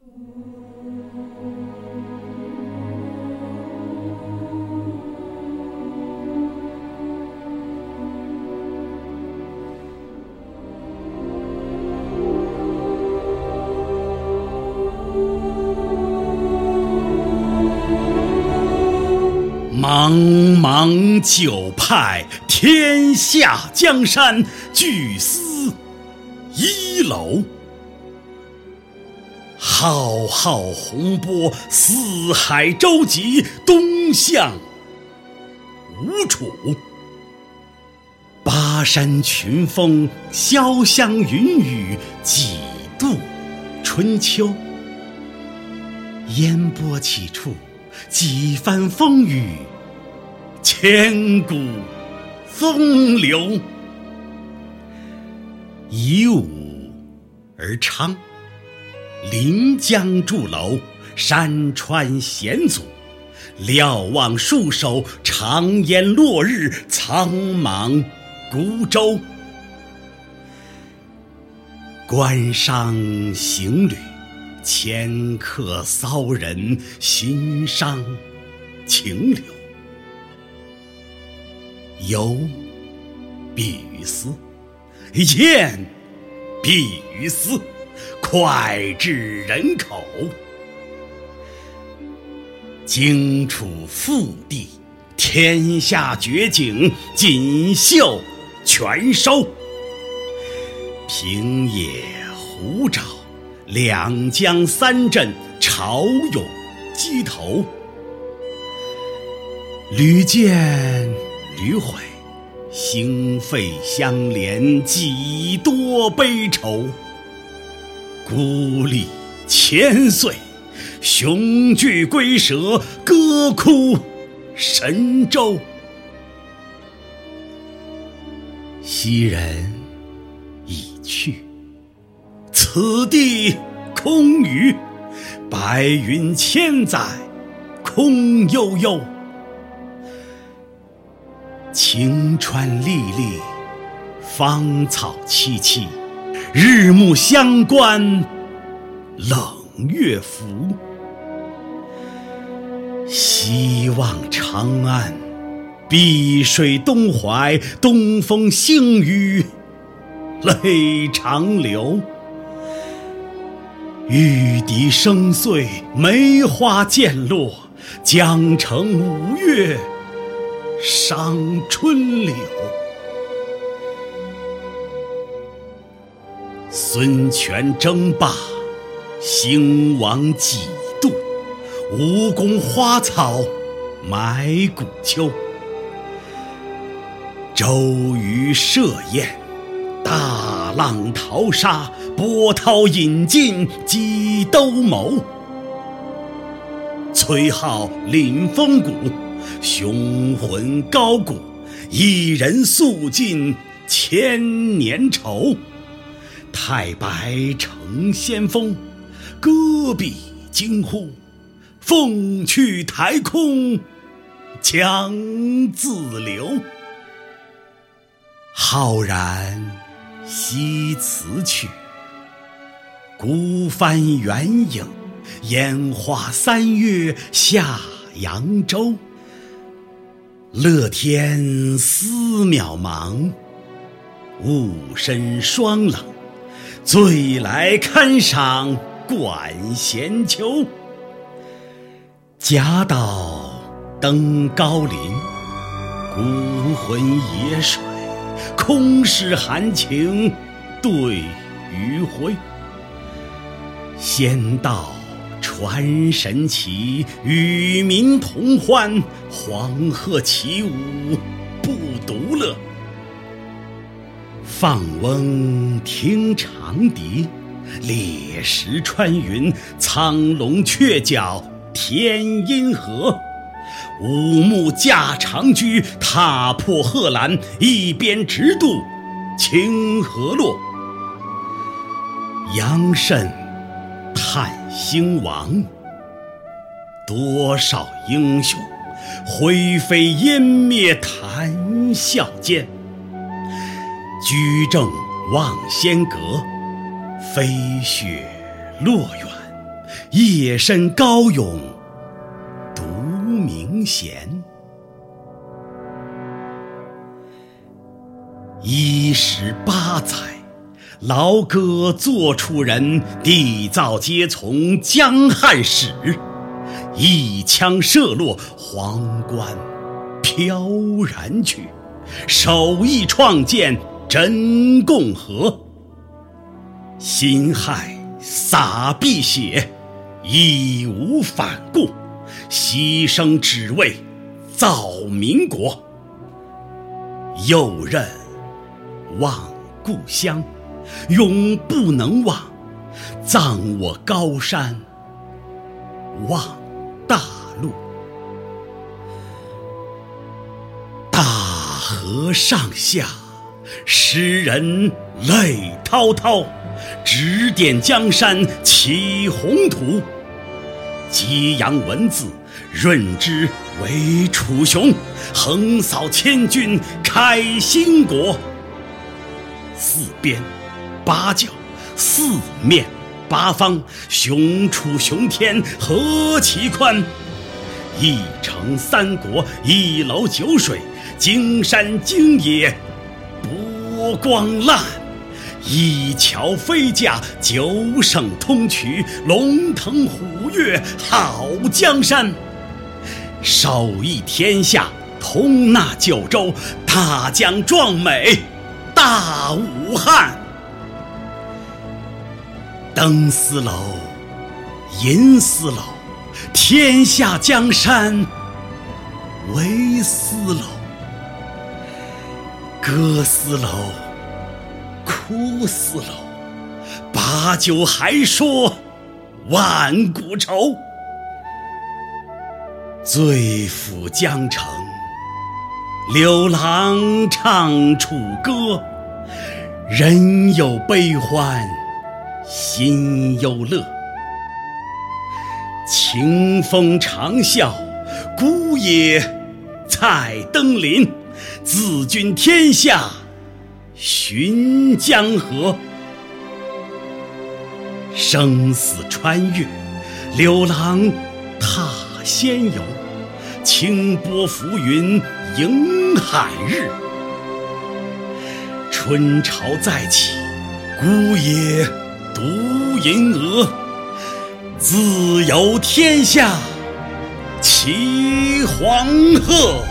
茫茫九派，天下江山，俱思一楼。浩浩洪波，四海舟楫，东向吴楚。巴山群峰，潇湘云雨，几度春秋。烟波起处，几番风雨，千古风流。以武而昌，临江筑楼，山川险阻，瞭望戍守，长烟落日，苍茫孤舟。关商行旅。迁客骚人，心伤情流。游必于思，宴必于思，脍炙人口。荆楚腹地，天下绝景，锦绣全收。平野湖沼。两江三镇，潮涌鸡头，屡见屡悔，心肺相连，几多悲愁。孤立千岁，雄踞龟蛇，歌哭神州。昔人已去。此地空余，白云千载空悠悠。晴川历历，芳草萋萋，日暮乡关冷月浮。西望长安，碧水东怀，东风星雨泪长流。玉笛声碎，梅花渐落，江城五月伤春柳。孙权争霸，兴亡几度？吴宫花草埋骨丘。周瑜设宴，大浪淘沙。波涛引尽几兜鍪，崔颢领风骨，雄浑高古，一人诉尽千年愁。太白成仙风，戈壁惊呼，凤去台空江自流。浩然西辞去。孤帆远影，烟花三月下扬州。乐天思渺茫，物身霜冷。醉来堪赏管弦秋。贾岛登高林，孤魂野水，空识含情对余晖。仙道传神奇，与民同欢。黄鹤起舞不独乐，放翁听长笛。猎石穿云，苍龙鹊角天阴合。五目驾长车，踏破贺兰，一鞭直渡清河洛。杨慎。叹兴亡，多少英雄灰飞烟灭谈笑间。居正望仙阁，飞雪落远，夜深高咏独明弦。一十八载，劳歌作楚人，缔造皆从江汉史。一枪射落，皇冠飘然去，手艺创建真共和。辛亥洒碧血，义无反顾，牺牲只为造民国。又任望故乡，永不能忘，葬我高山望大陆。大河上下，诗人泪滔滔。指点江山起宏图，激扬文字润之为楚雄，横扫千军开新国。四边八角四面八方，雄楚雄天何其宽！一城三国一楼九水，荆山荆野波光烂。一桥飞架，九省通衢，龙腾虎跃，好江山。手艺天下，通纳九州，大江壮美，大武汉。登丝楼，银丝楼，天下江山为丝楼，歌丝楼。哭丝楼，把酒还说万古愁。醉抚江城，柳郎唱楚歌。人有悲欢，心有乐。清风长啸，孤野采灯林。自君天下。寻江河，生死穿越，柳郎踏仙游，清波浮云迎海日。春潮再起，孤野独银鹅，自由天下起黄鹤。